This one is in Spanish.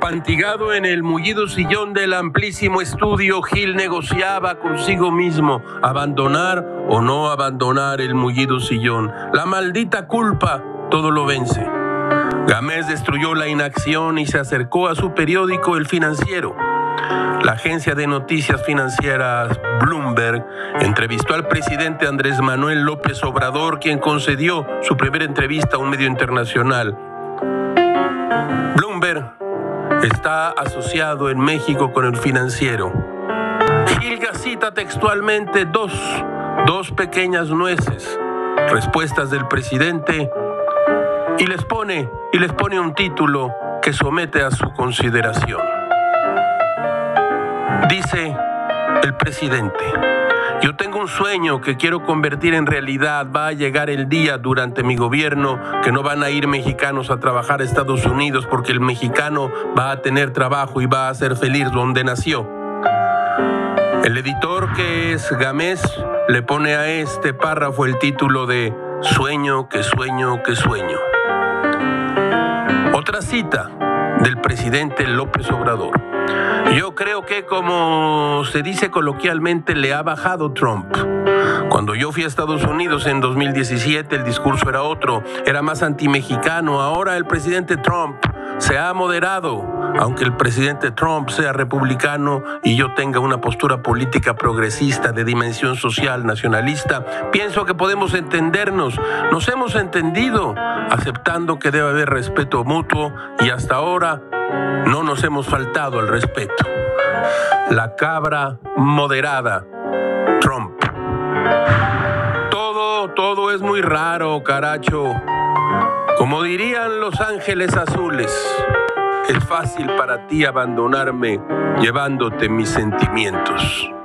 Afantigado en el mullido sillón del amplísimo estudio, Gil negociaba consigo mismo abandonar o no abandonar el mullido sillón. La maldita culpa todo lo vence. Gamés destruyó la inacción y se acercó a su periódico El Financiero. La agencia de noticias financieras Bloomberg entrevistó al presidente Andrés Manuel López Obrador, quien concedió su primera entrevista a un medio internacional. Bloomberg está asociado en México con el financiero. Gilga cita textualmente dos, dos pequeñas nueces, respuestas del presidente, y les pone, y les pone un título que somete a su consideración. Dice el presidente. Yo tengo un sueño que quiero convertir en realidad. Va a llegar el día durante mi gobierno que no van a ir mexicanos a trabajar a Estados Unidos porque el mexicano va a tener trabajo y va a ser feliz donde nació. El editor que es Gamés le pone a este párrafo el título de Sueño, que sueño, que sueño. Otra cita del presidente López Obrador. Yo creo que como se dice coloquialmente, le ha bajado Trump. Cuando yo fui a Estados Unidos en 2017, el discurso era otro, era más antimexicano. Ahora el presidente Trump se ha moderado, aunque el presidente Trump sea republicano y yo tenga una postura política progresista de dimensión social nacionalista, pienso que podemos entendernos. Nos hemos entendido, aceptando que debe haber respeto mutuo y hasta ahora no nos hemos faltado al respeto. La cabra moderada, Trump. Todo, todo es muy raro, caracho. Como dirían los ángeles azules, es fácil para ti abandonarme llevándote mis sentimientos.